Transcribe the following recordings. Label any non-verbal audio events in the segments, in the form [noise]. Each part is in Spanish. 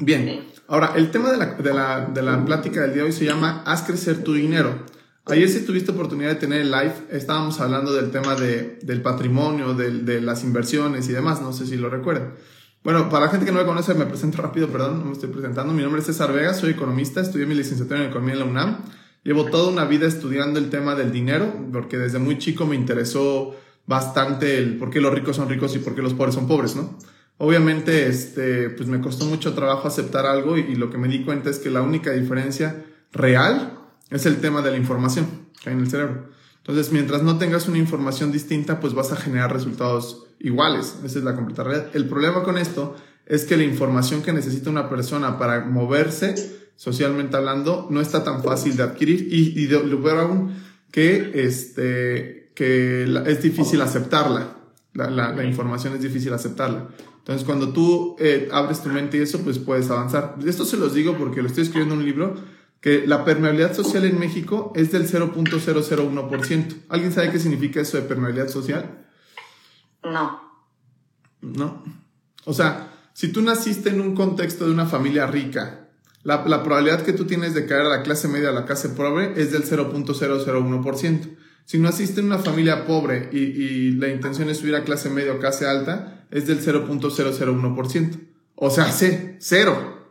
Bien, ahora el tema de la, de, la, de la plática del día de hoy se llama Haz crecer tu dinero. Ayer si tuviste oportunidad de tener el live, estábamos hablando del tema de, del patrimonio, de, de, las inversiones y demás, no sé si lo recuerdan. Bueno, para la gente que no me conoce, me presento rápido, perdón, no me estoy presentando. Mi nombre es César Vega, soy economista, estudié mi licenciatura en Economía en la UNAM. Llevo toda una vida estudiando el tema del dinero, porque desde muy chico me interesó bastante el por qué los ricos son ricos y por qué los pobres son pobres, ¿no? Obviamente, este, pues me costó mucho trabajo aceptar algo y, y lo que me di cuenta es que la única diferencia real es el tema de la información que hay en el cerebro. Entonces, mientras no tengas una información distinta, pues vas a generar resultados iguales. Esa es la completa realidad. El problema con esto es que la información que necesita una persona para moverse, socialmente hablando, no está tan fácil de adquirir y, y de, lo peor aún, que, este, que la, es difícil aceptarla. La, la, la, información es difícil aceptarla. Entonces, cuando tú eh, abres tu mente y eso, pues puedes avanzar. Esto se los digo porque lo estoy escribiendo en un libro que la permeabilidad social en México es del 0.001%. ¿Alguien sabe qué significa eso de permeabilidad social? No. No. O sea, si tú naciste en un contexto de una familia rica, la, la probabilidad que tú tienes de caer a la clase media a la clase pobre es del 0.001%. Si naciste en una familia pobre y, y la intención es subir a clase media o clase alta, es del 0.001%. O sea, C, cero.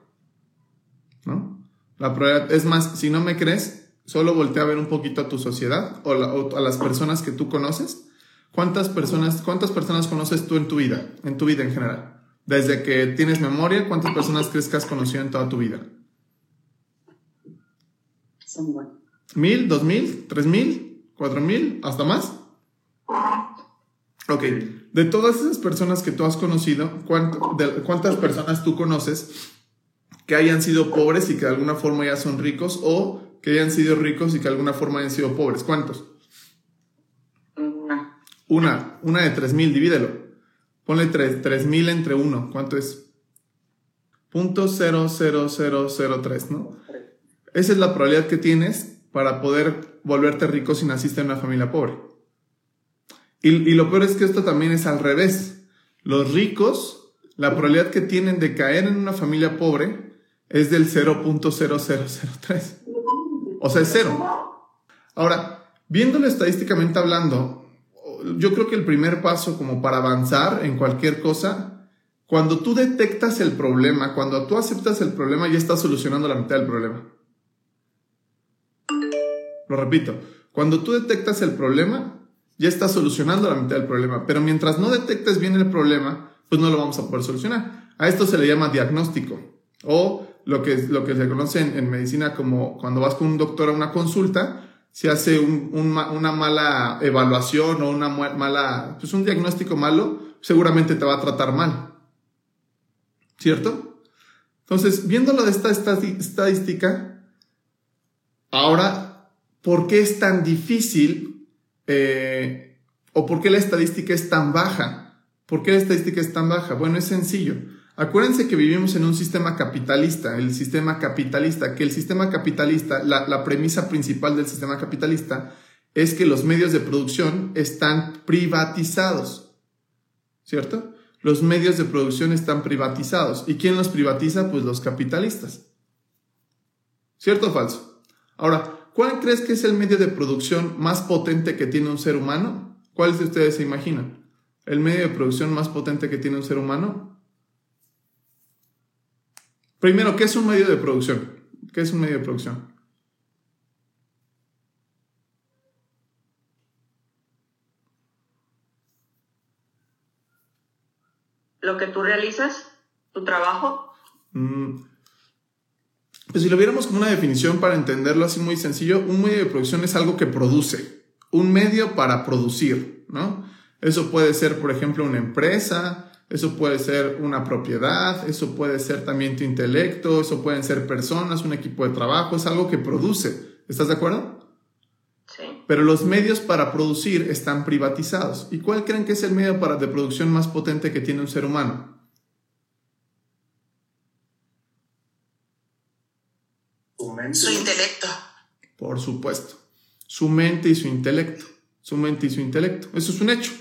¿No? La probabilidad, es más, si no me crees, solo voltea a ver un poquito a tu sociedad o, la, o, a las personas que tú conoces. ¿Cuántas personas, ¿Cuántas personas conoces tú en tu vida? En tu vida en general. Desde que tienes memoria, ¿cuántas personas crees que has conocido en toda tu vida? Son buenos. ¿Mil? ¿Dos mil? ¿Tres mil? ¿Cuatro mil? ¿Hasta más? Ok. De todas esas personas que tú has conocido, ¿cuántas personas tú conoces que hayan sido pobres y que de alguna forma ya son ricos o que hayan sido ricos y que de alguna forma hayan sido pobres? ¿Cuántos? Una. Una, una de 3000, divídelo. Ponle 3, 3000 entre 1, ¿cuánto es? Punto 00003, ¿no? Esa es la probabilidad que tienes para poder volverte rico si naciste en una familia pobre. Y, lo peor es que esto también es al revés. Los ricos, la probabilidad que tienen de caer en una familia pobre es del 0.0003. O sea, es cero. Ahora, viéndolo estadísticamente hablando, yo creo que el primer paso como para avanzar en cualquier cosa, cuando tú detectas el problema, cuando tú aceptas el problema, ya estás solucionando la mitad del problema. Lo repito, cuando tú detectas el problema, ya estás solucionando la mitad del problema, pero mientras no detectes bien el problema, pues no lo vamos a poder solucionar. A esto se le llama diagnóstico o lo que, lo que se conoce en, medicina como cuando vas con un doctor a una consulta, se hace un, un, una mala evaluación o una mala, pues un diagnóstico malo, seguramente te va a tratar mal. ¿Cierto? Entonces, viéndolo de esta estadística, ahora, ¿por qué es tan difícil eh, o por qué la estadística es tan baja? ¿Por qué la estadística es tan baja? Bueno, es sencillo. Acuérdense que vivimos en un sistema capitalista, el sistema capitalista, que el sistema capitalista, la, la, premisa principal del sistema capitalista es que los medios de producción están privatizados, ¿cierto? Los medios de producción están privatizados. ¿Y quién los privatiza? Pues los capitalistas. ¿Cierto o falso? Ahora, ¿cuál crees que es el medio de producción más potente que tiene un ser humano? ¿Cuáles de ustedes se imaginan? ¿El medio de producción más potente que tiene un ser humano? Primero, ¿qué es un medio de producción? ¿Qué es un medio de producción? Lo que tú realizas, tu trabajo. Mm. Pues si lo viéramos como una definición para entenderlo así muy sencillo, un medio de producción es algo que produce, un medio para producir, ¿no? Eso puede ser, por ejemplo, una empresa, eso puede ser una propiedad, eso puede ser también tu intelecto, eso pueden ser personas, un equipo de trabajo, es algo que produce. ¿Estás de acuerdo? Sí. Pero los medios para producir están privatizados. ¿Y cuál creen que es el medio para, de producción más potente que tiene un ser humano? Su intelecto. Por supuesto. Su mente y su intelecto. Su mente y su intelecto. Eso es un hecho.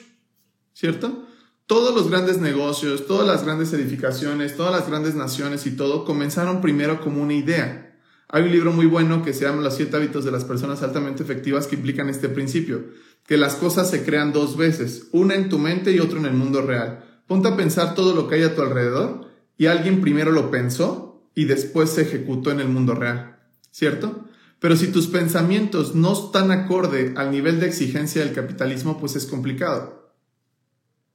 ¿Cierto? todos los grandes negocios, todas las grandes edificaciones, todas las grandes naciones y todo comenzaron primero como una idea. Hay un libro muy bueno que se llama Los siete hábitos de las personas altamente efectivas que implican este principio, que las cosas se crean dos veces, una en tu mente y otra en el mundo real. Ponte a pensar todo lo que hay a tu alrededor y alguien primero lo pensó y después se ejecutó en el mundo real, ¿cierto? Pero si tus pensamientos no están acorde al nivel de exigencia del capitalismo, pues es complicado.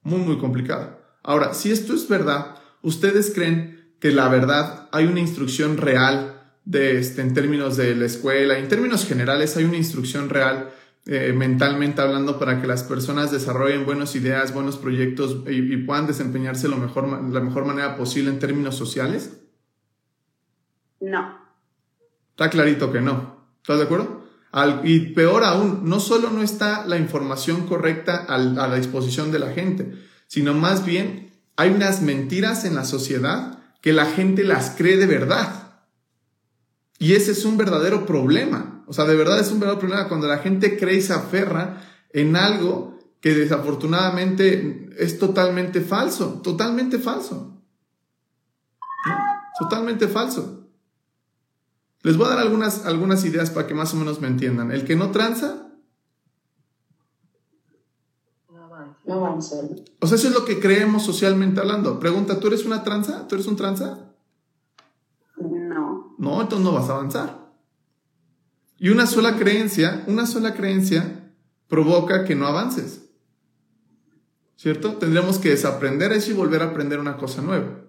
Muy, muy complicado. Ahora, si esto es verdad, ¿ustedes creen que la verdad hay una instrucción real de este, en términos de la escuela, en términos generales hay una instrucción real eh, mentalmente hablando para que las personas desarrollen buenas ideas, buenos proyectos y, puedan desempeñarse lo mejor, la mejor manera posible en términos sociales? No. Está clarito que no. ¿Estás de acuerdo? y peor aún, no solo no está la información correcta a la disposición de la gente, sino más bien hay unas mentiras en la sociedad que la gente las cree de verdad. Y ese es un verdadero problema. O sea, de verdad es un verdadero problema cuando la gente cree y se aferra en algo que desafortunadamente es totalmente falso, totalmente falso. Totalmente falso. Les voy a dar algunas, algunas ideas para que más o menos me entiendan. El que no tranza. No avanza. O sea, eso es lo que creemos socialmente hablando. Pregunta, ¿tú eres una tranza? ¿Tú eres un tranza? No, entonces no vas a avanzar. Y una sola creencia, una sola creencia provoca que no avances. ¿Cierto? Tendríamos que desaprender eso y volver a aprender una cosa nueva.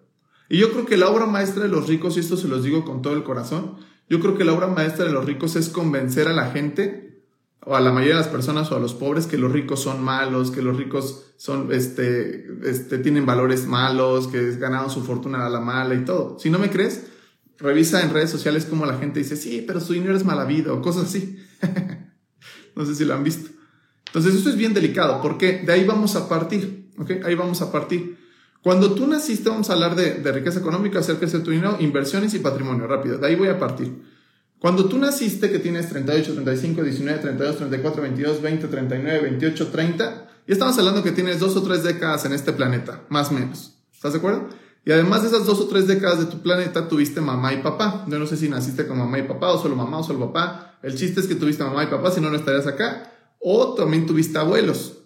Y yo creo que la obra maestra de los ricos, y esto se los digo con todo el corazón, yo creo que la obra maestra de los ricos es convencer a la gente, o a la mayoría de las personas, o a los pobres, que los ricos son malos, que los ricos son, este, este, tienen valores malos, que ganaron su fortuna a la mala y todo. Si no me crees, revisa en redes sociales como la gente dice, sí, pero su dinero es mala vida o cosas así. [laughs] no sé si lo han visto. Entonces, esto es bien delicado porque de ahí vamos a partir, ¿ok? Ahí vamos a partir. Cuando tú naciste, vamos a hablar de, riqueza económica, hacer crecer tu dinero, inversiones y patrimonio, rápido. De ahí voy a partir. Cuando tú naciste, que tienes 38, 35, 19, 32, 34, 22, 20, 39, 28, 30, y estamos hablando que tienes dos o tres décadas en este planeta, más o menos. ¿Estás de acuerdo? Y además de esas dos o tres décadas de tu planeta, tuviste mamá y papá. Yo no sé si naciste con mamá y papá, o solo mamá o solo papá. El chiste es que tuviste mamá y papá, si no, no estarías acá. O también tuviste abuelos,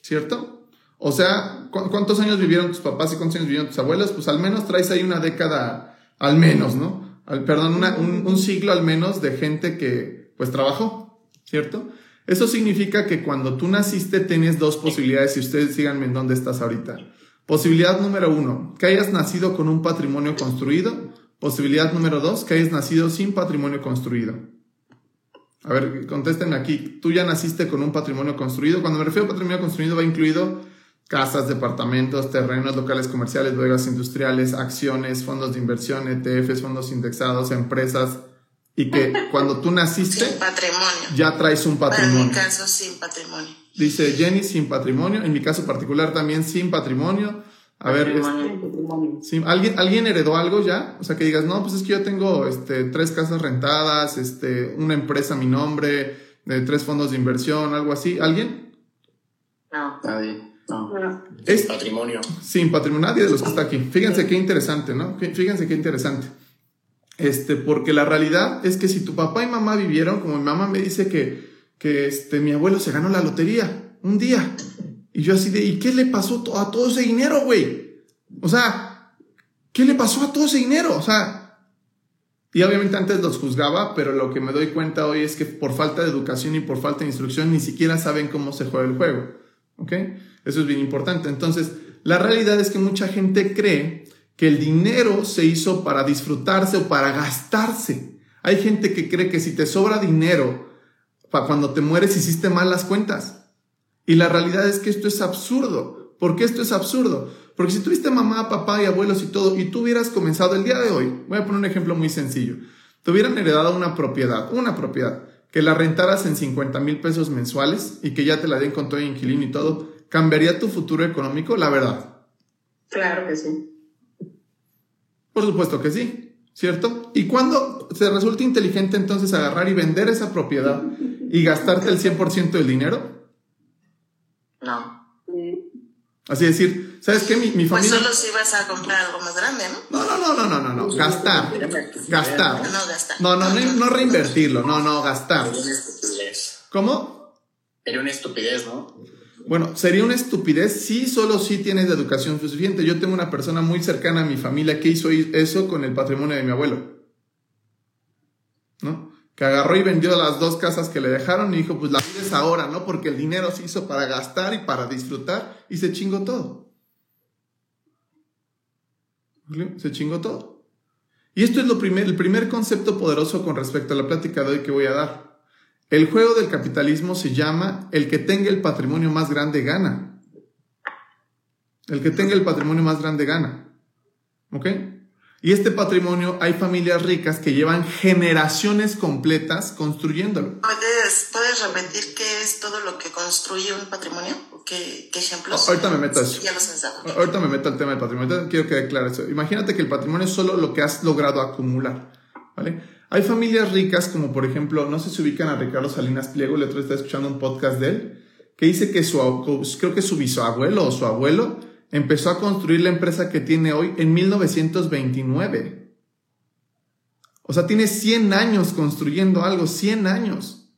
¿cierto? O sea, ¿cuántos años vivieron tus papás y cuántos años vivieron tus abuelos? Pues al menos traes ahí una década, al menos, ¿no? perdón, un, siglo al menos de gente que, pues, trabajó, ¿cierto? Eso significa que cuando tú naciste tienes dos posibilidades y ustedes síganme en dónde estás ahorita. Posibilidad número uno, que hayas nacido con un patrimonio construido. Posibilidad número dos, que hayas nacido sin patrimonio construido. A ver, contéstenme aquí. ¿Tú ya naciste con un patrimonio construido? Cuando me refiero a patrimonio construido va incluido casas, departamentos, terrenos, locales comerciales, bodegas industriales, acciones, fondos de inversión, ETFs, fondos indexados, empresas. Y que [laughs] cuando tú naciste... patrimonio. Ya traes un patrimonio. en mi caso, sin patrimonio. Dice Jenny sin patrimonio, en mi caso particular también sin patrimonio. A ver, este, ¿alguien, ¿alguien heredó algo ya? O sea, que digas, no, pues es que yo tengo este, tres casas rentadas, este, una empresa a mi nombre, de tres fondos de inversión, algo así. ¿Alguien? No. Nadie. No. Sin patrimonio. Sin patrimonio, nadie de los que está aquí. Fíjense qué interesante, ¿no? Fíjense qué interesante. Este, porque la realidad es que si tu papá y mamá vivieron, como mi mamá me dice que que este, mi abuelo se ganó la lotería un día. Y yo así de, ¿y qué le pasó a todo ese dinero, güey? O sea, ¿qué le pasó a todo ese dinero? O sea, y obviamente antes los juzgaba, pero lo que me doy cuenta hoy es que por falta de educación y por falta de instrucción ni siquiera saben cómo se juega el juego. ¿Ok? Eso es bien importante. Entonces, la realidad es que mucha gente cree que el dinero se hizo para disfrutarse o para gastarse. Hay gente que cree que si te sobra dinero, cuando te mueres hiciste mal las cuentas. Y la realidad es que esto es absurdo. ¿Por qué esto es absurdo? Porque si tuviste mamá, papá y abuelos y todo, y tú hubieras comenzado el día de hoy, voy a poner un ejemplo muy sencillo, te hubieran heredado una propiedad, una propiedad, que la rentaras en 50 mil pesos mensuales y que ya te la den con todo el inquilino y todo, ¿cambiaría tu futuro económico? La verdad. Claro que sí. Por supuesto que sí, ¿cierto? ¿Y cuando se resulta inteligente entonces agarrar y vender esa propiedad y gastarte el 100% del dinero? No. Así decir, ¿sabes qué? Mi, mi Pues familia... solo si vas a comprar algo más grande, ¿no? No, no, no, no, no, no, no, gastar. Gastar. No, gastar. No, no, no, no reinvertirlo, no, no, gastar. Sería una estupidez. ¿Cómo? Sería una estupidez, ¿no? Bueno, sería una estupidez si solo si tienes la educación suficiente. Yo tengo una persona muy cercana a mi familia que hizo eso con el patrimonio de mi abuelo. ¿No? Que agarró y vendió las dos casas que le dejaron y dijo, pues la vida ahora, ¿no? Porque el dinero se hizo para gastar y para disfrutar y se chingó todo. Se chingó todo. Y esto es lo primer, el primer concepto poderoso con respecto a la plática de hoy que voy a dar. El juego del capitalismo se llama el que tenga el patrimonio más grande gana. El que tenga el patrimonio más grande gana. ¿Ok? Y este patrimonio hay familias ricas que llevan generaciones completas construyéndolo. ¿Puedes, ¿Puedes repetir qué es todo lo que construye un patrimonio? ¿Qué, qué ejemplos? Ahorita me meto a eso. Ya los. Ahorita me meto al tema del patrimonio. Entonces, quiero que quede claro eso. Imagínate que el patrimonio es solo lo que has logrado acumular. ¿Vale? Hay familias ricas, como por ejemplo, no sé si ubican a Ricardo Salinas Pliego, el otro estaba escuchando un podcast de él, que dice que su, creo que su bisabuelo o su abuelo empezó a construir la empresa que tiene hoy en 1929. O sea, tiene 100 años construyendo algo, 100 años.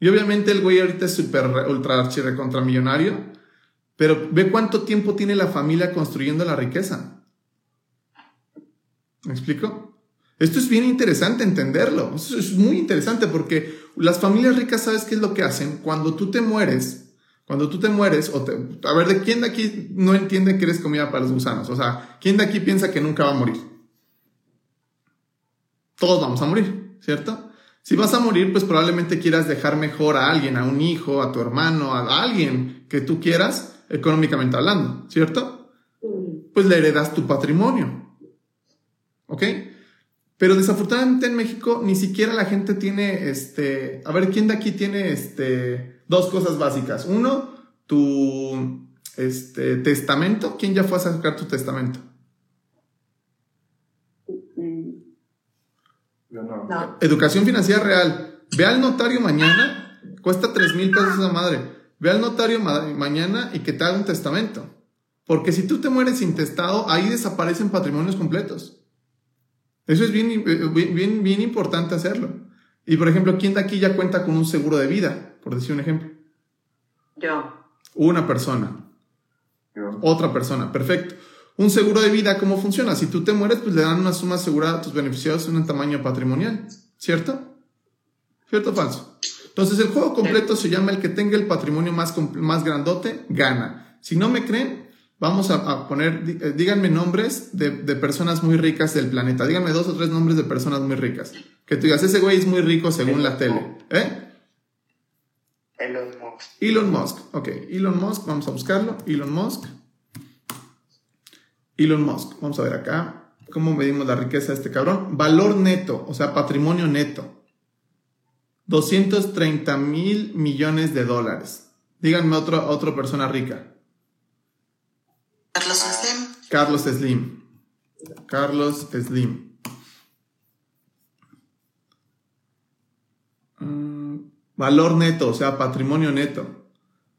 Y obviamente el güey ahorita es súper ultra archirre contra millonario, pero ve cuánto tiempo tiene la familia construyendo la riqueza. ¿Me explico? Esto es bien interesante entenderlo. Esto es muy interesante porque las familias ricas, ¿sabes qué es lo que hacen? Cuando tú te mueres, cuando tú te mueres, o te, a ver, ¿de quién de aquí no entiende que eres comida para los gusanos? O sea, ¿quién de aquí piensa que nunca va a morir? Todos vamos a morir, ¿cierto? Si vas a morir, pues probablemente quieras dejar mejor a alguien, a un hijo, a tu hermano, a alguien que tú quieras, económicamente hablando, ¿cierto? Pues le heredas tu patrimonio. ¿Ok? Pero desafortunadamente en México ni siquiera la gente tiene, este, a ver, ¿quién de aquí tiene, este, dos cosas básicas? Uno, tu, este, testamento. ¿Quién ya fue a sacar tu testamento? No. Educación financiera real. Ve al notario mañana, cuesta tres mil pesos esa madre. Ve al notario ma mañana y que te haga un testamento. Porque si tú te mueres intestado, ahí desaparecen patrimonios completos. Eso es bien, bien, bien importante hacerlo. Y por ejemplo, ¿quién de aquí ya cuenta con un seguro de vida? Por decir un ejemplo. Yo. Una persona. Yo. Otra persona. Perfecto. Un seguro de vida, ¿cómo funciona? Si tú te mueres, pues le dan una suma asegurada a tus beneficiados en un tamaño patrimonial. ¿Cierto? ¿Cierto o falso? Entonces, el juego completo se llama el que tenga el patrimonio más, más grandote, gana. Si no me creen, vamos a, a poner, dí- díganme nombres de, de personas muy ricas del planeta. Díganme dos o tres nombres de personas muy ricas. Que tú digas, ese güey es muy rico según la tele. ¿Eh? Elon Musk. Elon Musk. Ok, Elon Musk, vamos a buscarlo. Elon Musk. Elon Musk. Vamos a ver acá cómo medimos la riqueza de este cabrón. Valor neto, o sea, patrimonio neto. 230 mil millones de dólares. Díganme otra otra persona rica. Carlos Slim. Carlos Slim. Carlos Slim. Valor neto, o sea, patrimonio neto.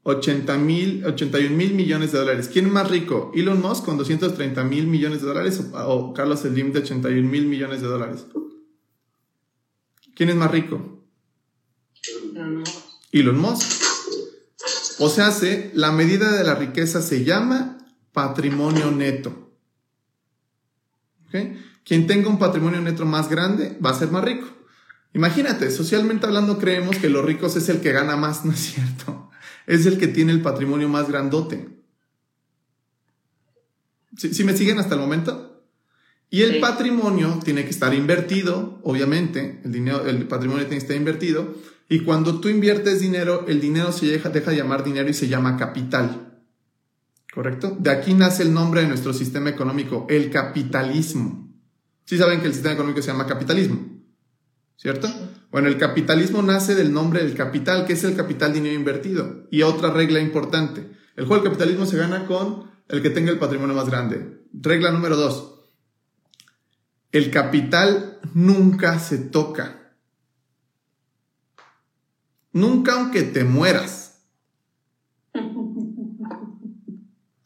80 mil, 81 mil millones de dólares. ¿Quién es más rico? ¿Elon Musk con 230 mil millones de dólares o, o Carlos Slim de 81 mil millones de dólares? ¿Quién es más rico? No. Elon Musk. O sea, se, la medida de la riqueza se llama patrimonio neto. ¿Ok? Quien tenga un patrimonio neto más grande va a ser más rico. Imagínate, socialmente hablando creemos que los ricos es el que gana más, ¿no es cierto? Es el que tiene el patrimonio más grandote. ¿Sí, sí me siguen hasta el momento? Y el Sí. patrimonio tiene que estar invertido, obviamente, el, dinero, el patrimonio tiene que estar invertido, y cuando tú inviertes dinero, el dinero se deja, deja de llamar dinero y se llama capital. ¿Correcto? De aquí nace el nombre de nuestro sistema económico, el capitalismo. Sí saben que el sistema económico se llama capitalismo, ¿cierto? Bueno, el capitalismo nace del nombre del capital, que es el capital dinero invertido. Y otra regla importante, el juego del capitalismo se gana con el que tenga el patrimonio más grande. Regla número dos, el capital nunca se toca. Nunca aunque te mueras.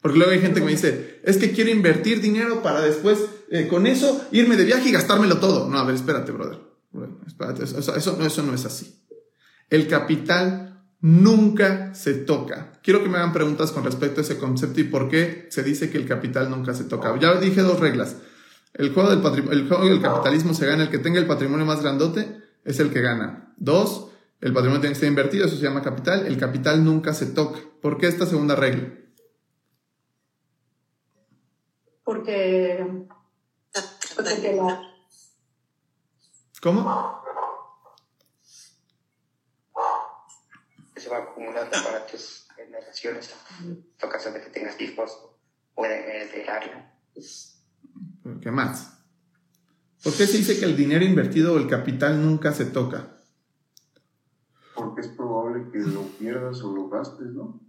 Porque luego hay gente que me dice, es que quiero invertir dinero para después, eh, con eso, irme de viaje y gastármelo todo. No, a ver, espérate, brother. Bueno, espérate, eso, eso, no, eso no es así. El capital nunca se toca. Quiero que me hagan preguntas con respecto a ese concepto y por qué se dice que el capital nunca se toca. Ya dije dos reglas. El juego del, el juego del capitalismo se gana, el que tenga el patrimonio más grandote es el que gana. Dos, el patrimonio tiene que estar invertido, eso se llama capital. El capital nunca se toca. ¿Por qué esta segunda regla? Porque, porque la, ¿Cómo? Se va acumulando para tus generaciones. En caso de que tengas hijos, pueden heredarlo. ¿Qué más? ¿Por qué se dice que el dinero invertido o el capital nunca se toca? Porque es probable que lo pierdas o lo gastes, ¿no?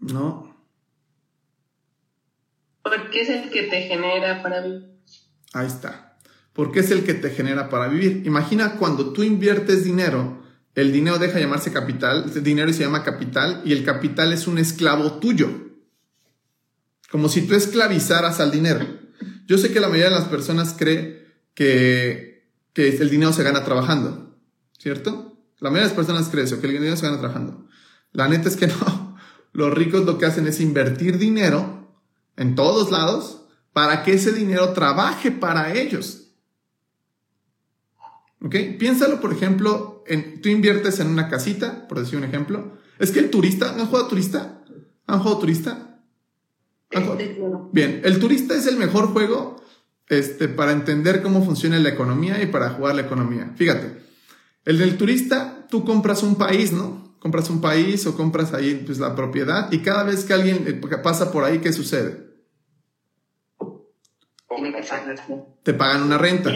No. Porque es el que te genera para vivir. Ahí está. Porque es el que te genera para vivir. Imagina cuando tú inviertes dinero, el dinero deja de llamarse capital, el dinero se llama capital y el capital es un esclavo tuyo. Como si tú esclavizaras al dinero. Yo sé que la mayoría de las personas cree que, que el dinero se gana trabajando, ¿cierto? La mayoría de las personas cree eso, que el dinero se gana trabajando. La neta es que [laughs] no. Los ricos lo que hacen es invertir dinero en todos lados para que ese dinero trabaje para ellos. ¿Ok? Piénsalo, por ejemplo, en, tú inviertes en una casita, por decir un ejemplo. Es que el turista, ¿han jugado turista? ¿Han jugado turista? ¿Han jugado? Bien, el turista es el mejor juego este, para entender cómo funciona la economía y para jugar la economía. Fíjate, el del turista, tú compras un país, ¿no? Compras un país o compras ahí pues, la propiedad y cada vez que alguien eh, pasa por ahí, ¿qué sucede? Te pagan una renta.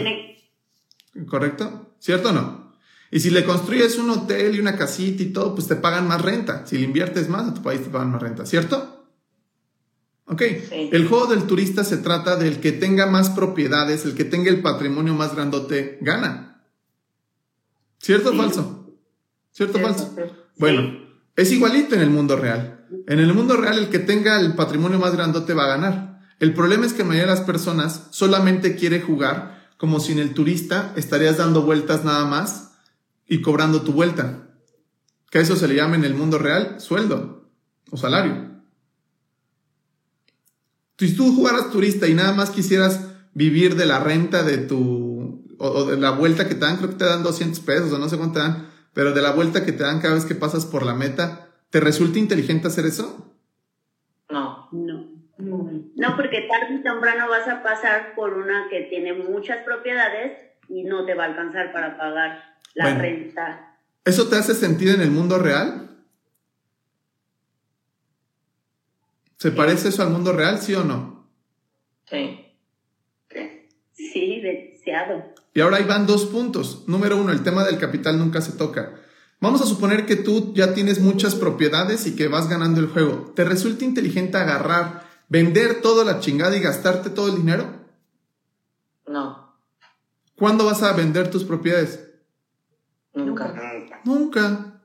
¿Correcto? ¿Cierto o no? Y si le construyes un hotel y una casita y todo, pues te pagan más renta. Si le inviertes más, a tu país te pagan más renta, ¿cierto? Ok. Sí. El juego del turista se trata del que tenga más propiedades, el que tenga el patrimonio más grandote, gana. ¿Cierto o Sí. falso? ¿Cierto o falso? Sí. Bueno, es igualito en el mundo real. En el mundo real, el que tenga el patrimonio más grandote va a ganar. El problema es que la mayoría de las personas solamente quiere jugar como si en el turista estarías dando vueltas nada más y cobrando tu vuelta. Que a eso se le llama en el mundo real sueldo o salario. Si tú jugaras turista y nada más quisieras vivir de la renta de tu, o, o de la vuelta que te dan, creo que te dan 200 pesos o no sé cuánto te dan, pero de la vuelta que te dan cada vez que pasas por la meta, ¿te resulta inteligente hacer eso? No. No. Porque tarde o temprano vas a pasar por una que tiene muchas propiedades y no te va a alcanzar para pagar la Bueno. renta. ¿Eso te hace sentido en el mundo real? ¿Se parece eso al mundo real, sí o no? Sí. Sí, deseado. Y ahora ahí van dos puntos. Número uno, el tema del capital nunca se toca. Vamos a suponer que tú ya tienes muchas propiedades y que vas ganando el juego. ¿Te resulta inteligente agarrar, vender toda la chingada y gastarte todo el dinero? No. ¿Cuándo vas a vender tus propiedades? Nunca. Nunca.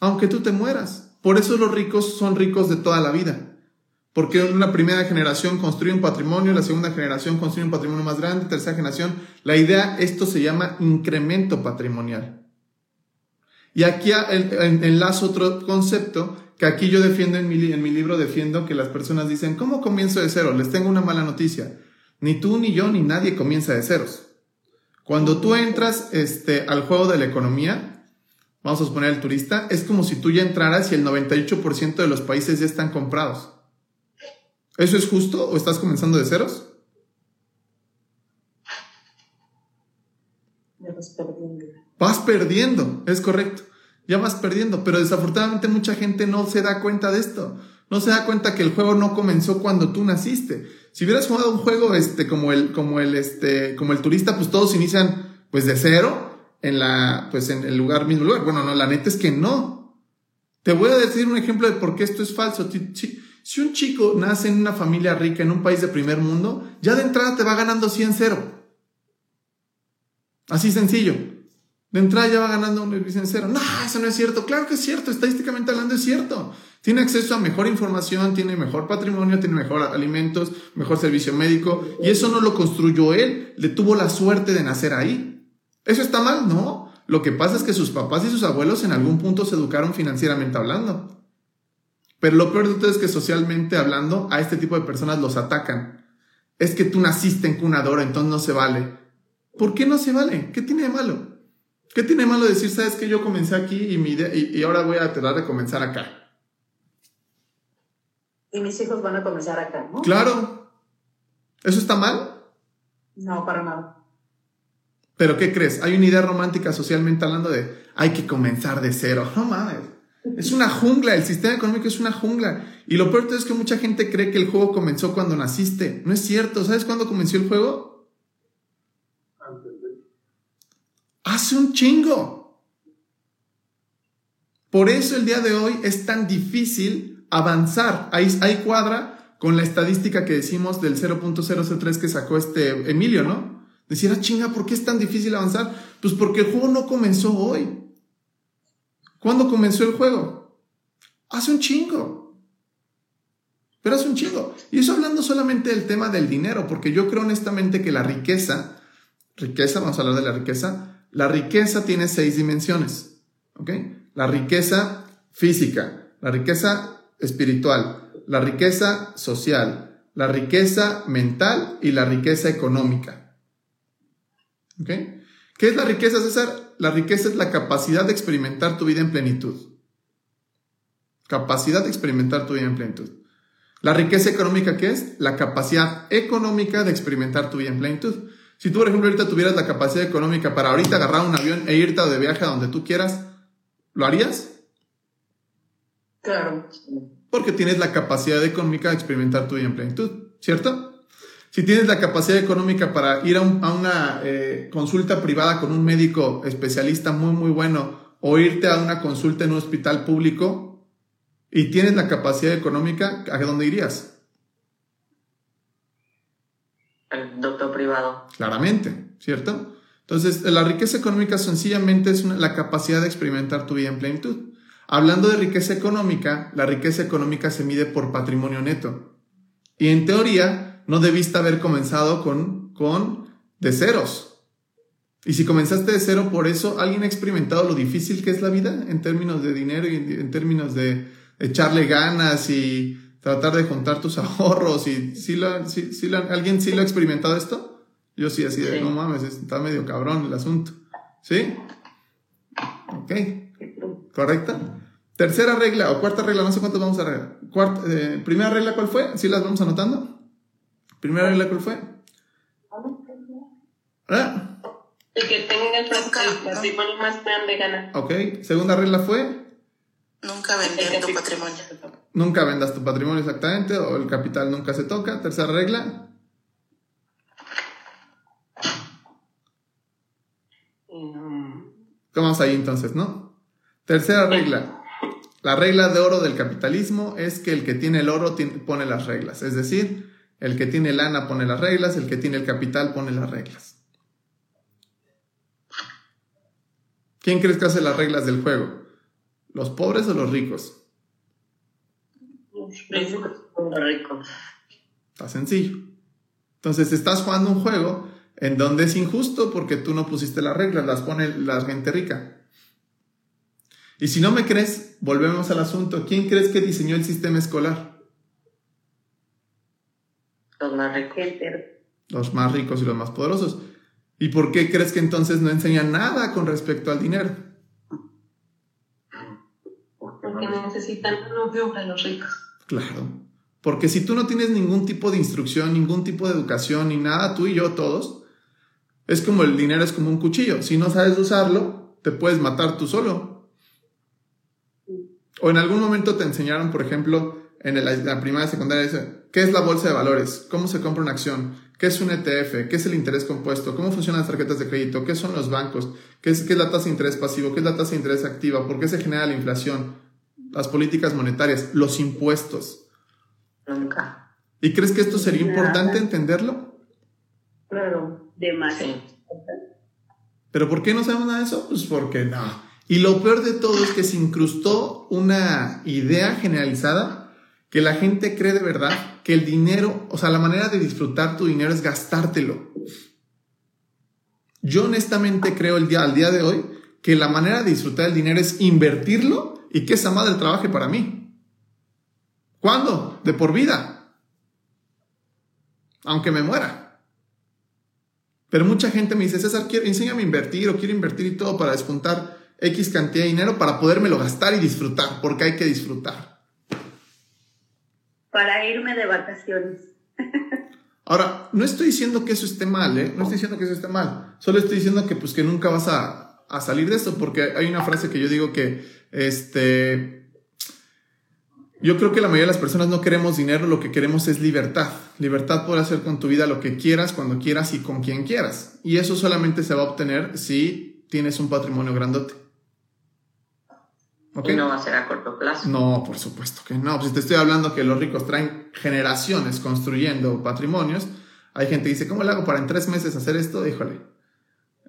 Aunque tú te mueras. Por eso los ricos son ricos de toda la vida. Porque una primera generación construye un patrimonio, la segunda generación construye un patrimonio más grande, tercera generación. La idea, esto se llama incremento patrimonial. Y aquí enlazo otro concepto que aquí yo defiendo en mi, li- en mi libro, defiendo que las personas dicen, ¿cómo comienzo de cero? Les tengo una mala noticia. Ni tú, ni yo, ni nadie comienza de ceros. Cuando tú entras este, al juego de la economía, vamos a suponer el turista, es como si tú ya entraras y el 98% de los países ya están comprados. ¿Eso es justo o estás comenzando de ceros? Vas perdiendo. Vas perdiendo, es correcto. Ya vas perdiendo, pero desafortunadamente mucha gente no se da cuenta de esto. No se da cuenta que el juego no comenzó cuando tú naciste. Si hubieras jugado un juego este como el como el este como el turista, pues todos inician pues de cero en la pues en el lugar mismo lugar. Bueno, no, la neta es que no. Te voy a decir un ejemplo de por qué esto es falso. Si, un chico nace en una familia rica en un país de primer mundo, ya de entrada te va ganando 100 cero. Así sencillo. De entrada ya va ganando un licenciero. No, eso no es cierto. Claro que es cierto. Estadísticamente hablando es cierto. Tiene acceso a mejor información, tiene mejor patrimonio, tiene mejor alimentos, mejor servicio médico. Y eso no lo construyó él. Le tuvo la suerte de nacer ahí. ¿Eso está mal? No. Lo que pasa es que sus papás y sus abuelos en algún punto se educaron financieramente hablando. Pero lo peor de todo es que socialmente hablando, a este tipo de personas los atacan. Es que tú naciste en cuna entonces no se vale. ¿Por qué no se vale? ¿Qué tiene de malo? ¿Qué tiene malo decir, sabes que yo comencé aquí y, mi y, ahora voy a tratar de comenzar acá? Y mis hijos van a comenzar acá, ¿no? Claro. ¿Eso está mal? No, para nada. Pero ¿qué crees? Hay una idea romántica socialmente hablando de hay que comenzar de cero. No mames. Es una jungla, el sistema económico es una jungla. Y lo peor es que mucha gente cree que el juego comenzó cuando naciste. No es cierto. ¿Sabes cuándo comenzó el juego? Hace un chingo. Por eso el día de hoy es tan difícil avanzar. Ahí, cuadra con la estadística que decimos del 0.003 que sacó este Emilio, ¿no? Decir, ah, chinga, ¿por qué es tan difícil avanzar? Pues porque el juego no comenzó hoy. ¿Cuándo comenzó el juego? Hace un chingo. Pero hace un chingo. Y eso hablando solamente del tema del dinero, porque yo creo honestamente que la riqueza, riqueza, vamos a hablar de la riqueza, la riqueza tiene seis dimensiones. La riqueza física, la riqueza espiritual, la riqueza social, la riqueza mental y la riqueza económica. ¿Qué es la riqueza, César? La riqueza es la capacidad de experimentar tu vida en plenitud. Capacidad de experimentar tu vida en plenitud. La riqueza económica, ¿qué es? La capacidad económica de experimentar tu vida en plenitud. Si tú, por ejemplo, ahorita tuvieras la capacidad económica para ahorita agarrar un avión e irte de viaje a donde tú quieras, ¿lo harías? Claro. Porque tienes la capacidad económica de experimentar tu vida en plenitud, ¿cierto? Si tienes la capacidad económica para ir a, una eh, consulta privada con un médico especialista muy, muy bueno o irte a una consulta en un hospital público y tienes la capacidad económica, ¿a dónde irías? El doctor privado. Claramente, ¿cierto? Entonces, la riqueza económica sencillamente es la capacidad de experimentar tu vida en plenitud. Hablando de riqueza económica, la riqueza económica se mide por patrimonio neto. Y en teoría, no debiste haber comenzado con, con de ceros. Y si comenzaste de cero, por eso alguien ha experimentado lo difícil que es la vida en términos de dinero y en términos de echarle ganas y tratar de juntar tus [laughs] ahorros. y si ¿Alguien sí lo ha experimentado esto? Yo sí, así de, no mames, está medio cabrón el asunto. ¿Sí? Ok. ¿Correcta? Tercera regla o cuarta regla, no sé cuántas vamos a arreglar. Eh, primera regla, ¿cuál fue? ¿Sí las vamos anotando? ¿Primera regla cuál fue? ¿Ah? El que tenga el patrimonio más grande gana. Ok. Segunda regla fue. Nunca vender tu patrimonio. Nunca vendas tu patrimonio exactamente, o el capital nunca se toca. Tercera regla. Mm. ¿Cómo vamos ahí entonces, no? Tercera regla. La regla de oro del capitalismo es que el que tiene el oro pone las reglas. Es decir, el que tiene lana pone las reglas, el que tiene el capital pone las reglas. ¿Quién crees que hace las reglas del juego? ¿Los pobres o los ricos? Los ricos. Está sencillo. Entonces estás jugando un juego en donde es injusto porque tú no pusiste las reglas, las pone la gente rica. Y si no me crees, volvemos al asunto. ¿Quién crees que diseñó el sistema escolar? Los más ricos. Los más ricos y los más poderosos. ¿Y por qué crees que entonces no enseñan nada con respecto al dinero? Porque necesitan un para los ricos. Claro. Porque si tú no tienes ningún tipo de instrucción, ningún tipo de educación, ni nada, tú y yo todos, es como el dinero es como un cuchillo. Si no sabes usarlo, te puedes matar tú solo. O en algún momento te enseñaron, por ejemplo, en la primaria secundaria, ¿qué es la bolsa de valores? ¿Cómo se compra una acción? ¿Qué es un ETF? ¿Qué es el interés compuesto? ¿Cómo funcionan las tarjetas de crédito? ¿Qué son los bancos? ¿Qué es, qué es la tasa de interés pasivo? ¿Qué es la tasa de interés activa? ¿Por qué se genera la inflación? Las políticas monetarias, los impuestos. Nunca. ¿Y crees que esto sería importante entenderlo? Claro, demasiado. ¿Pero por qué no sabemos nada de eso? Pues porque no. Y lo peor de todo es que se incrustó una idea generalizada que la gente cree de verdad que el dinero, o sea, la manera de disfrutar tu dinero es gastártelo. Yo honestamente creo el día, al día de hoy que la manera de disfrutar el dinero es invertirlo y que esa madre trabaje para mí. ¿Cuándo? De por vida. Aunque me muera. Pero mucha gente me dice, César, quiero, enséñame a invertir o quiero invertir y todo para despuntar X cantidad de dinero para podérmelo gastar y disfrutar, porque hay que disfrutar. Para irme de vacaciones. [laughs] Ahora, no estoy diciendo que eso esté mal, ¿eh? No estoy diciendo que eso esté mal. Solo estoy diciendo que, pues, que nunca vas a, a salir de esto, porque hay una frase que yo digo que, este, yo creo que la mayoría de las personas no queremos dinero, lo que queremos es libertad. Libertad por hacer con tu vida lo que quieras, cuando quieras y con quien quieras. Y eso solamente se va a obtener si tienes un patrimonio grandote. ¿Ok? Y no va a ser a corto plazo. No, por supuesto que no. Pues si te estoy hablando que los ricos traen generaciones construyendo patrimonios, hay gente que dice, ¿cómo le hago para en tres meses hacer esto? Híjole,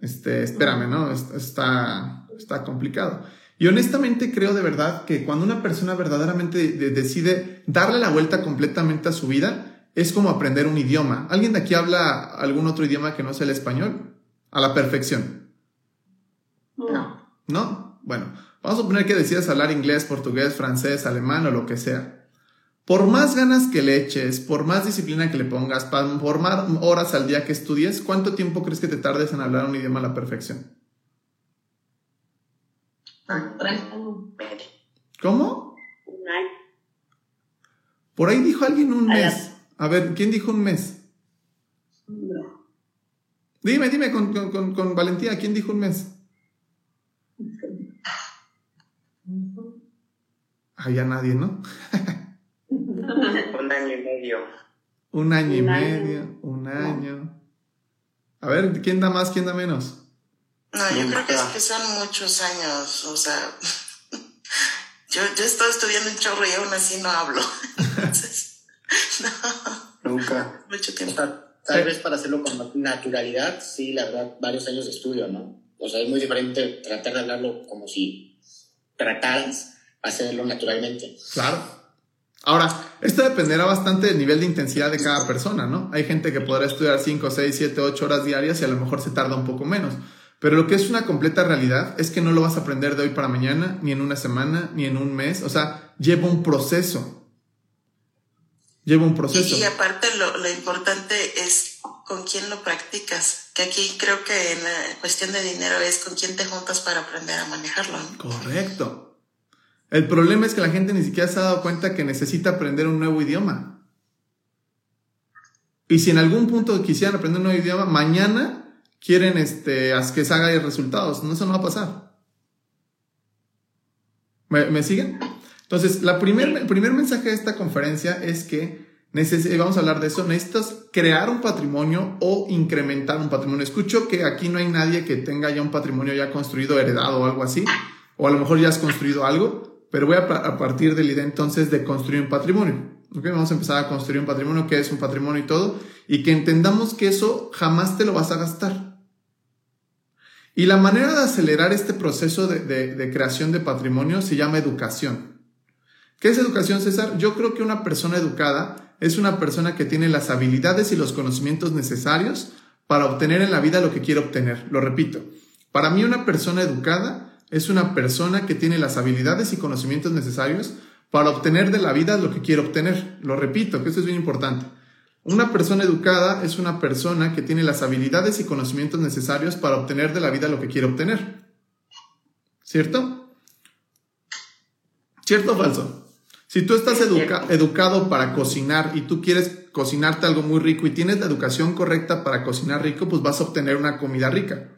este, espérame, ¿no? Está, está complicado. Y honestamente creo de verdad que cuando una persona verdaderamente decide darle la vuelta completamente a su vida, es como aprender un idioma. ¿Alguien de aquí habla algún otro idioma que no sea el español? A la perfección. No. ¿No? Bueno, vamos a suponer que decidas hablar inglés, portugués, francés, alemán o lo que sea. Por más ganas que le eches, por más disciplina que le pongas, por más horas al día que estudies, ¿cuánto tiempo crees que te tardes en hablar un idioma a la perfección? ¿Cómo? Un año. Por ahí dijo alguien un mes. A ver, ¿quién dijo un mes? No. Dime, dime con, con, con, valentía, ¿quién dijo un mes? [laughs] Ah, ya nadie, ¿no? [laughs] [laughs] un año y medio. Un año y medio, un año. A ver, ¿quién da más, quién da menos? No, yo creo que, es que son muchos años, o sea, [laughs] yo, yo estoy estudiando un chorro y aún así no hablo. [laughs] Entonces, no. Nunca. Mucho tiempo. Tal vez para hacerlo con naturalidad, sí, la verdad, varios años de estudio, ¿no? O sea, es muy diferente tratar de hablarlo como si trataras hacerlo naturalmente. Claro. Ahora, esto dependerá bastante del nivel de intensidad de cada persona, ¿no? Hay gente que podrá estudiar 5, 6, 7, 8 horas diarias y a lo mejor se tarda un poco menos. Pero lo que es una completa realidad es que no lo vas a aprender de hoy para mañana, ni en una semana, ni en un mes. O sea, lleva un proceso. Lleva un proceso. Y, aparte lo, lo, importante es con quién lo practicas. Que aquí creo que en la cuestión de dinero es con quién te juntas para aprender a manejarlo. Correcto. El problema es que la gente ni siquiera se ha dado cuenta que necesita aprender un nuevo idioma. Y si en algún punto quisieran aprender un nuevo idioma, mañana quieren este, que se haga resultados. No, eso no va a pasar. ¿Me, siguen? Entonces, la primer, el primer mensaje de esta conferencia es que vamos a hablar de eso, necesitas crear un patrimonio o incrementar un patrimonio. Escucho que aquí no hay nadie que tenga ya un patrimonio ya construido, heredado o algo así, o a lo mejor ya has construido algo, pero voy a, partir de la idea entonces de construir un patrimonio. ¿Okay? Vamos a empezar a construir un patrimonio, que es un patrimonio y todo, y que entendamos que eso jamás te lo vas a gastar. Y la manera de acelerar este proceso de, creación de patrimonio se llama educación. ¿Qué es educación, César? Yo creo que una persona educada es una persona que tiene las habilidades y los conocimientos necesarios para obtener en la vida lo que quiere obtener. Lo repito, para mí una persona educada es una persona que tiene las habilidades y conocimientos necesarios para obtener de la vida lo que quiere obtener. Lo repito, que esto es bien importante. Una persona educada es una persona que tiene las habilidades y conocimientos necesarios para obtener de la vida lo que quiere obtener. ¿Cierto? ¿Cierto o falso? Si tú estás educado para cocinar y tú quieres cocinarte algo muy rico y tienes la educación correcta para cocinar rico, pues vas a obtener una comida rica.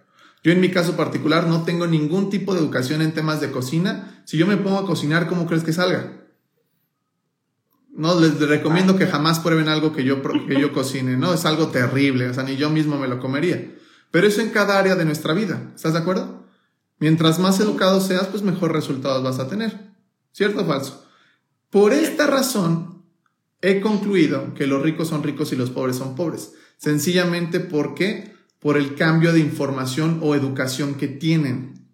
Yo en mi caso particular no tengo ningún tipo de educación en temas de cocina. Si yo me pongo a cocinar, ¿cómo crees que salga? No, les recomiendo que jamás prueben algo que yo, que yo cocine, ¿no? Es algo terrible, o sea, ni yo mismo me lo comería. Pero eso en cada área de nuestra vida, ¿estás de acuerdo? Mientras más educado seas, pues mejor resultados vas a tener. ¿Cierto o falso? Por esta razón, he concluido que los ricos son ricos y los pobres son pobres. Sencillamente porque por el cambio de información o educación que tienen.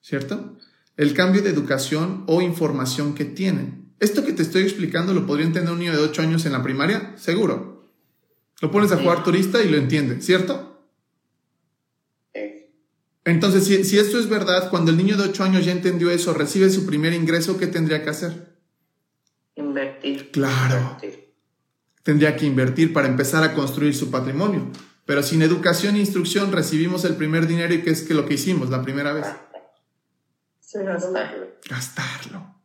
¿Cierto? El cambio de educación o información que tienen. Esto que te estoy explicando lo podría entender un niño de 8 años en la primaria, seguro. Lo pones a jugar turista y lo entiende, ¿cierto? Entonces, si, si, esto es verdad, cuando el niño de 8 años ya entendió eso, recibe su primer ingreso, ¿qué tendría que hacer? Invertir. Claro. Tendría que invertir para empezar a construir su patrimonio. Pero sin educación e instrucción recibimos el primer dinero y ¿qué es que lo que hicimos la primera vez? gastarlo. Gastarlo.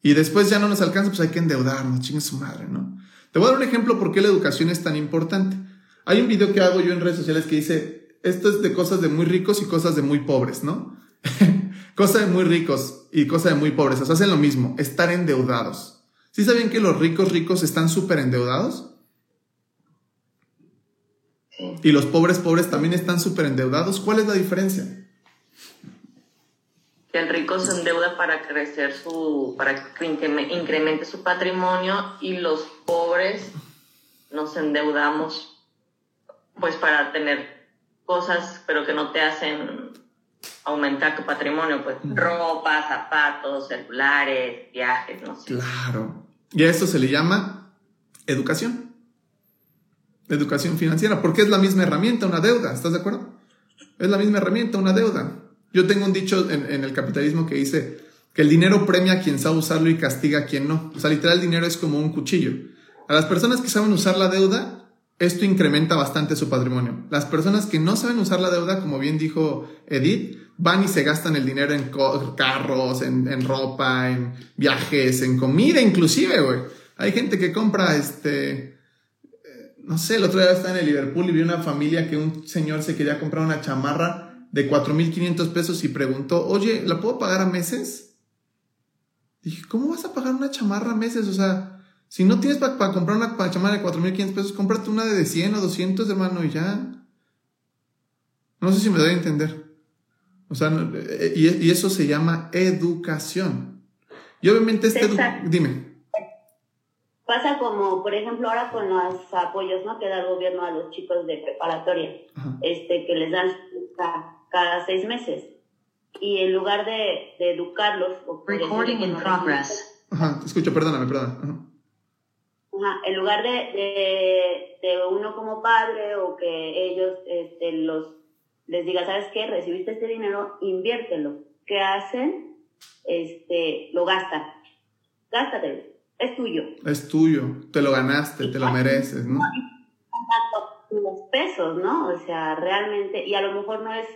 Y después ya no nos alcanza, pues hay que endeudarnos, chingue su madre, ¿no? Te voy a dar un ejemplo por qué la educación es tan importante. Hay un video que hago yo en redes sociales que dice, esto es de cosas de muy ricos y cosas de muy pobres, ¿no? [laughs] cosa de muy ricos y cosa de muy pobres. O sea, hacen lo mismo, estar endeudados. ¿Sí saben que los ricos ricos están súper endeudados? Y los pobres pobres también están súper endeudados. ¿Cuál es la diferencia? Que el rico se endeuda para crecer su, para que incremente su patrimonio y los pobres nos endeudamos pues para tener cosas, pero que no te hacen aumentar tu patrimonio, pues ropa, zapatos, celulares, viajes, no sé. Claro. Y a esto se le llama educación. Educación financiera, porque es la misma herramienta, una deuda, ¿estás de acuerdo? Es la misma herramienta, una deuda. Yo tengo un dicho en, en el capitalismo que dice que el dinero premia a quien sabe usarlo y castiga a quien no. O sea, literal, el dinero es como un cuchillo. A las personas que saben usar la deuda, esto incrementa bastante su patrimonio. Las personas que no saben usar la deuda, como bien dijo Edith, van y se gastan el dinero en carros, en, ropa, en viajes, en comida, inclusive, güey. Hay gente que compra, este, eh, no sé, el otro día estaba en el Liverpool y vi una familia que un señor se quería comprar una chamarra de 4.500 pesos y preguntó, oye, ¿la puedo pagar a meses? Dije, ¿cómo vas a pagar una chamarra a meses? O sea, si no tienes para comprar una pachamara de 4.500 pesos, cómprate una de 100 o 200, hermano, y ya. No sé si me doy a entender. O sea, eh, y, eso se llama educación. Y obviamente este... Dime. Pasa como, por ejemplo, ahora con los apoyos ¿no? que da el gobierno a los chicos de preparatoria, este que les dan cada, seis meses. Y en lugar de, educarlos... Recording in progress. Ajá, te escucho, perdóname, perdóname en lugar de, de, uno como padre o que ellos este, los, les diga, ¿sabes qué? Recibiste este dinero, inviértelo. ¿Qué hacen? Este, lo gastan. Gástatelo. Es tuyo. Es tuyo. Te lo ganaste, te lo mereces, ¿no? Los pesos, ¿no? O sea, realmente, y a lo mejor no es,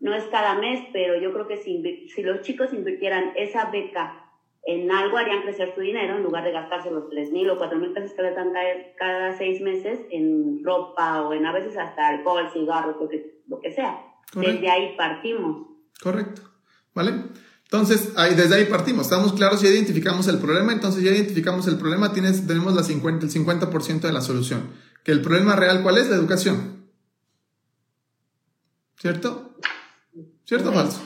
no es cada mes, pero yo creo que si, si los chicos invirtieran esa beca en algo harían crecer su dinero en lugar de gastarse los 3 mil o 4 mil pesos que le dan cada, seis meses en ropa o en a veces hasta alcohol, cigarros, lo que, lo que sea. Desde ahí partimos. Correcto. ¿Vale? Entonces, ahí, desde ahí partimos. Estamos claros, ya identificamos el problema, entonces ya identificamos el problema, tienes, tenemos la 50, el 50% de la solución. Que el problema real, ¿cuál es? La educación. ¿Cierto? ¿Cierto o falso?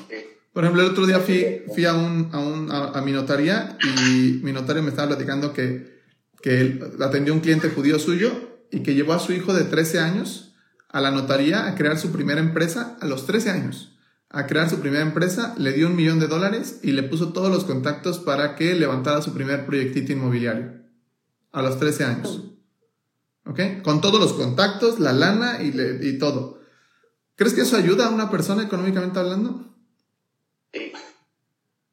Por ejemplo, el otro día fui, a, un, a, un, a, mi notaría y mi notario me estaba platicando que, que él atendió un cliente judío suyo y que llevó a su hijo de 13 años a la notaría a crear su primera empresa a los 13 años. A crear su primera empresa, le dio un millón de dólares y le puso todos los contactos para que levantara su primer proyectito inmobiliario. A los 13 años. ¿Ok? Con todos los contactos, la lana y, y todo. ¿Crees que eso ayuda a una persona económicamente hablando?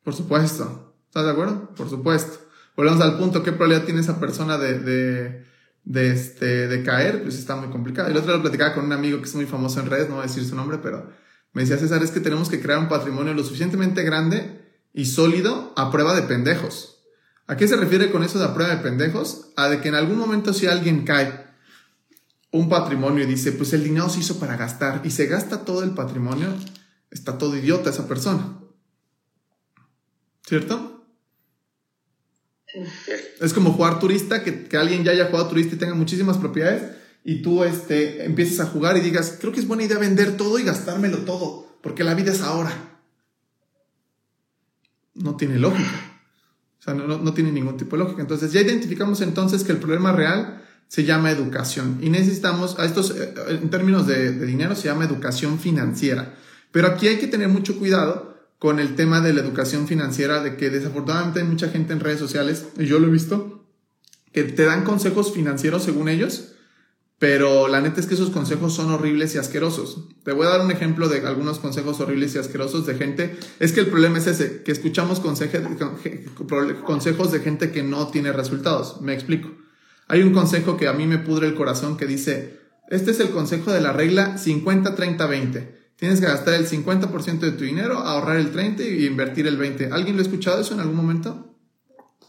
Por supuesto. ¿Estás de acuerdo? Por supuesto. Volvemos al punto, ¿qué probabilidad tiene esa persona de, de, de, este, de caer? Pues está muy complicado. El otro día lo platicaba con un amigo que es muy famoso en redes, no voy a decir su nombre, pero me decía, César, es que tenemos que crear un patrimonio lo suficientemente grande y sólido a prueba de pendejos. ¿A qué se refiere con eso de a prueba de pendejos? A de que en algún momento si alguien cae un patrimonio y dice, pues el dinero se hizo para gastar y se gasta todo el patrimonio, está todo idiota esa persona. ¿Cierto? Es como jugar turista, que, alguien ya haya jugado turista y tenga muchísimas propiedades y tú este, empieces a jugar y digas, creo que es buena idea vender todo y gastármelo todo, porque la vida es ahora. No tiene lógica. O sea, no, no tiene ningún tipo de lógica. Entonces ya identificamos entonces que el problema real se llama educación. Y necesitamos, a estos, eh, en términos de, de dinero, se llama educación financiera. Pero aquí hay que tener mucho cuidado con el tema de la educación financiera, de que desafortunadamente hay mucha gente en redes sociales, y yo lo he visto, que te dan consejos financieros según ellos, pero la neta es que esos consejos son horribles y asquerosos. Te voy a dar un ejemplo de algunos consejos horribles y asquerosos de gente. Es que el problema es ese, que escuchamos consejos de gente que no tiene resultados. Me explico. Hay un consejo que a mí me pudre el corazón que dice, este es el consejo de la regla 50-30-20. Tienes que gastar el 50% de tu dinero, ahorrar el 30% y invertir el 20%. ¿Alguien lo ha escuchado eso en algún momento?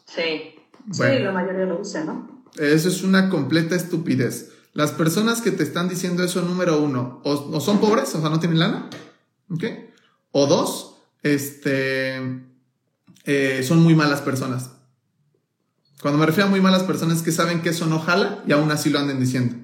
Sí. Sí, la mayoría lo usa, ¿no? Eso es una completa estupidez. Las personas que te están diciendo eso, número uno, o, o son pobres, o sea, no tienen lana, ¿ok? O dos, este, eh, son muy malas personas. Cuando me refiero a muy malas personas es que saben que eso no jala y aún así lo anden diciendo.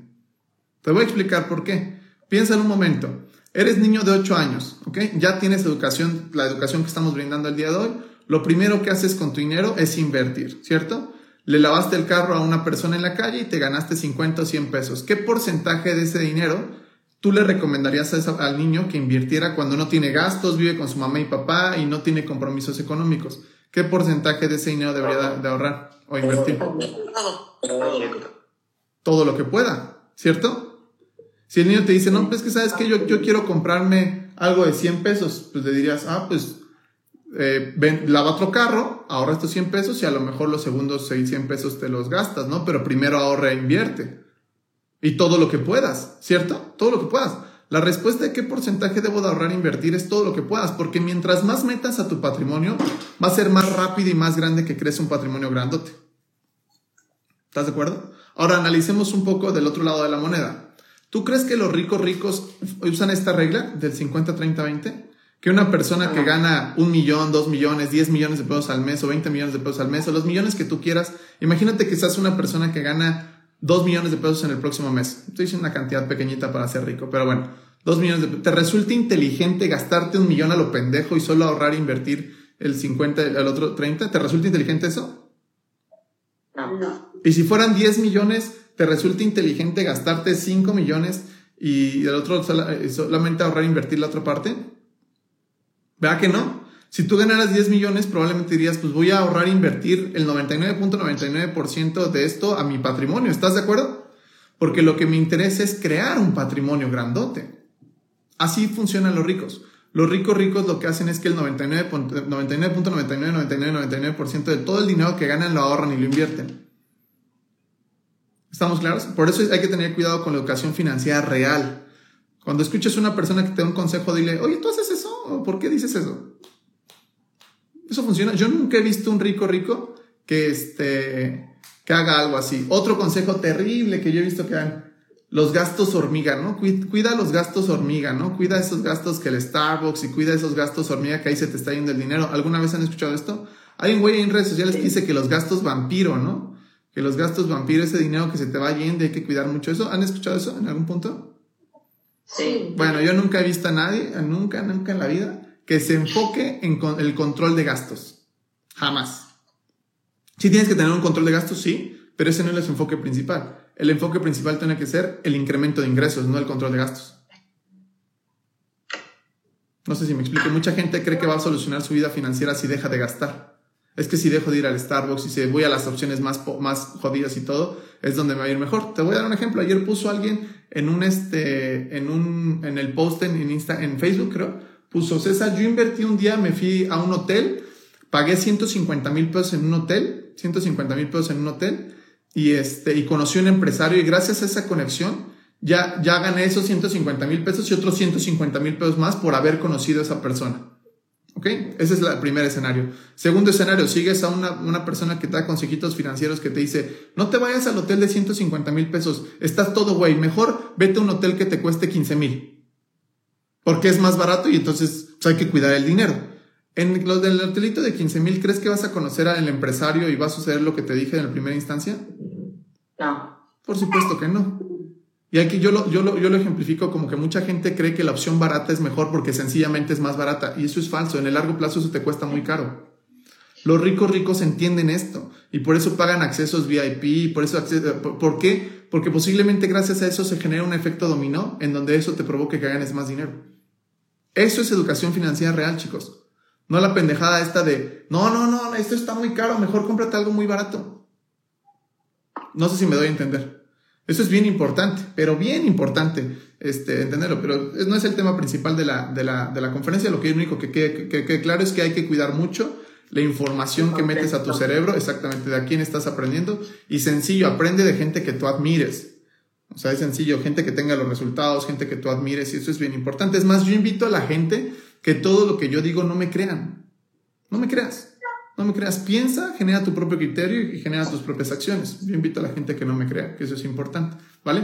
Te voy a explicar por qué. Piensa en un momento. Eres niño de 8 años, ¿ok? Ya tienes educación, la educación que estamos brindando el día de hoy. Lo primero que haces con tu dinero es invertir, ¿cierto? Le lavaste el carro a una persona en la calle y te ganaste 50 o 100 pesos. ¿Qué porcentaje de ese dinero tú le recomendarías a esa- al niño que invirtiera cuando no tiene gastos, vive con su mamá y papá y no tiene compromisos económicos? ¿Qué porcentaje de ese dinero debería de- de ahorrar o invertir? todo lo que pueda, ¿cierto? Si el niño te dice, no, pues que sabes que yo, yo quiero comprarme algo de 100 pesos, pues le dirías, ah, pues eh, ven, lava otro carro, ahorra estos 100 pesos y a lo mejor los segundos 600 pesos te los gastas, ¿no? Pero primero ahorra e invierte. Y todo lo que puedas, ¿cierto? Todo lo que puedas. La respuesta de qué porcentaje debo de ahorrar e invertir es todo lo que puedas, porque mientras más metas a tu patrimonio, va a ser más rápido y más grande que crece un patrimonio grandote. ¿Estás de acuerdo? Ahora analicemos un poco del otro lado de la moneda. ¿Tú crees que los ricos ricos usan esta regla del 50-30-20? Que una persona que gana un millón, dos millones, 10 millones de pesos al mes o 20 millones de pesos al mes o los millones que tú quieras, imagínate que seas una persona que gana 2 millones de pesos en el próximo mes. Estoy diciendo una cantidad pequeñita para ser rico, pero bueno, 2 millones de pesos. ¿Te resulta inteligente gastarte un millón a lo pendejo y solo ahorrar e invertir el 50, el otro 30? ¿Te resulta inteligente eso? No. Y si fueran 10 millones, ¿te resulta inteligente gastarte 5 millones y el otro eh, solamente ahorrar e invertir la otra parte? ¿Verdad que no? Si tú ganaras 10 millones, probablemente dirías, pues voy a ahorrar e invertir el 99.99% de esto a mi patrimonio. ¿Estás de acuerdo? Porque lo que me interesa es crear un patrimonio grandote. Así funcionan los ricos. Los ricos ricos lo que hacen es que el 99.99, 99.99, 99, 99% de todo el dinero que ganan lo ahorran y lo invierten. ¿Estamos claros? Por eso hay que tener cuidado con la educación financiera real. Cuando escuches a una persona que te da un consejo, dile, oye, ¿tú haces eso? ¿O ¿Por qué dices eso? Eso funciona. Yo nunca he visto un rico rico que, este, que haga algo así. Otro consejo terrible que yo he visto que dan, los gastos hormiga, ¿no? Cuida, cuida los gastos hormiga, ¿no? Cuida esos gastos que el Starbucks y cuida esos gastos hormiga que ahí se te está yendo el dinero. ¿Alguna vez han escuchado esto? Hay un güey en redes sociales que dice que los gastos vampiro, ¿no? Que los gastos vampiro, ese dinero que se te va yendo, hay que cuidar mucho eso. ¿Han escuchado eso en algún punto? Sí. Bueno, yo nunca he visto a nadie, nunca, nunca en la vida, que se enfoque en con- el control de gastos. Jamás. Sí tienes que tener un control de gastos, sí, pero ese no es el enfoque principal. El enfoque principal tiene que ser el incremento de ingresos, no el control de gastos. No sé si me explico. Mucha gente cree que va a solucionar su vida financiera si deja de gastar. Es que si dejo de ir al Starbucks y si voy a las opciones más, más jodidas y todo, es donde me va a ir mejor. Te voy a dar un ejemplo. Ayer puso alguien en un este, en un, en el post en, en Insta, en Facebook creo, puso César, yo invertí un día, me fui a un hotel, pagué 150 mil pesos en un hotel, 150 mil pesos en un hotel, y este, y conocí a un empresario y gracias a esa conexión, ya, ya gané esos 150 mil pesos y otros 150 mil pesos más por haber conocido a esa persona. ¿Ok? Ese es el primer escenario. Segundo escenario, sigues a una, una persona que te da consejitos financieros que te dice, no te vayas al hotel de 150 mil pesos, estás todo güey, mejor vete a un hotel que te cueste 15 mil. Porque es más barato y entonces pues, hay que cuidar el dinero. En lo del hotelito de 15 mil, ¿crees que vas a conocer al empresario y va a suceder lo que te dije en la primera instancia? No. Por supuesto que no. Y aquí yo lo, yo, lo, yo lo ejemplifico como que mucha gente cree que la opción barata es mejor porque sencillamente es más barata. Y eso es falso. En el largo plazo eso te cuesta muy caro. Los ricos ricos entienden esto y por eso pagan accesos VIP, por eso ¿por por qué? Porque posiblemente gracias a eso se genera un efecto dominó en donde eso te provoque que ganes más dinero. Eso es educación financiera real, chicos. No la pendejada esta de, no, no, no, esto está muy caro, mejor cómprate algo muy barato. No sé si me doy a entender. Eso es bien importante, pero bien importante este, entenderlo. Pero no es el tema principal de la, de la, de la conferencia. Lo que único que quede que, que claro es que hay que cuidar mucho la información que metes a tu cerebro, exactamente de a quién estás aprendiendo. Y sencillo, aprende de gente que tú admires. O sea, es sencillo, gente que tenga los resultados, gente que tú admires, y eso es bien importante. Es más, yo invito a la gente que todo lo que yo digo no me crean. No me creas. No me creas. Piensa, genera tu propio criterio y genera tus propias acciones. Yo invito a la gente que no me crea, que eso es importante. ¿Vale?